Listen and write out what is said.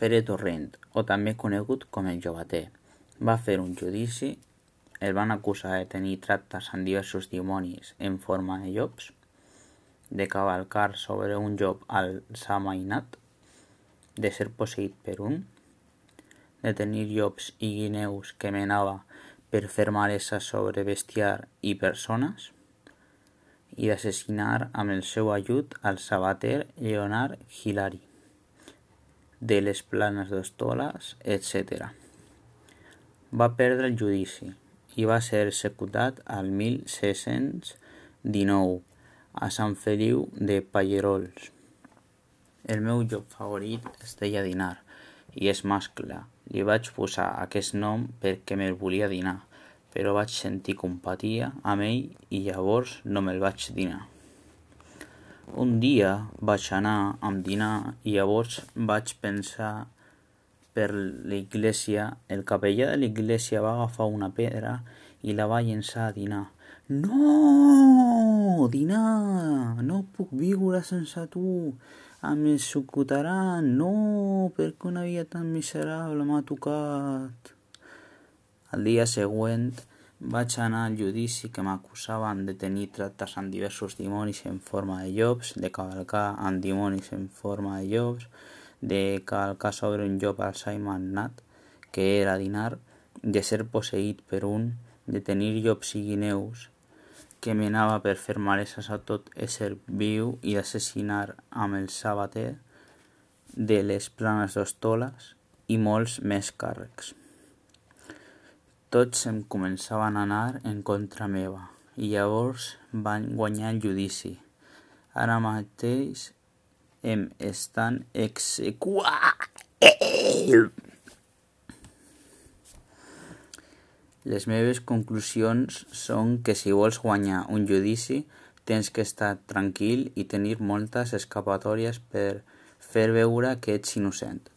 Pere Torrent, o també conegut com el Jovater, va fer un judici, el van acusar de tenir tractes amb diversos dimonis en forma de llops, de cavalcar sobre un llop alçamainat, de ser posseït per un, de tenir llops i guineus que menava per fer malesa sobre bestiar i persones, i d'assassinar amb el seu ajut al sabater Lleonard Hilari de les Planes d'Hostoles, etc. Va perdre el judici i va ser executat al 1619 a Sant Feliu de Pallerols. El meu llop favorit es deia Dinar i és mascle. Li vaig posar aquest nom perquè me'l volia dinar, però vaig sentir compatia amb ell i llavors no me'l vaig dinar. Un dia vaig anar amb dinar i llavors vaig pensar per l'església, el capellà de l'església va agafar una pedra i la va llençar a dinar. No, dinar, no puc viure sense tu, em executaran, no, perquè una vida tan miserable m'ha tocat. Al dia següent vaig anar al judici que m'acusaven de tenir tractes amb diversos dimonis en forma de llops, de cavalcar amb dimonis en forma de llops, de cavalcar sobre un llop alçaimanat, que era dinar, de ser posseït per un, de tenir llops i guineus, que menava per fer maleses a tot ésser viu i d'assassinar amb el sabater de les planes d'Hostoles i molts més càrrecs. Tots em començaven a anar en contra meva i llavors van guanyar el judici. Ara mateix em estan execuant. Les meves conclusions són que si vols guanyar un judici tens que estar tranquil i tenir moltes escapatòries per fer veure que ets innocent.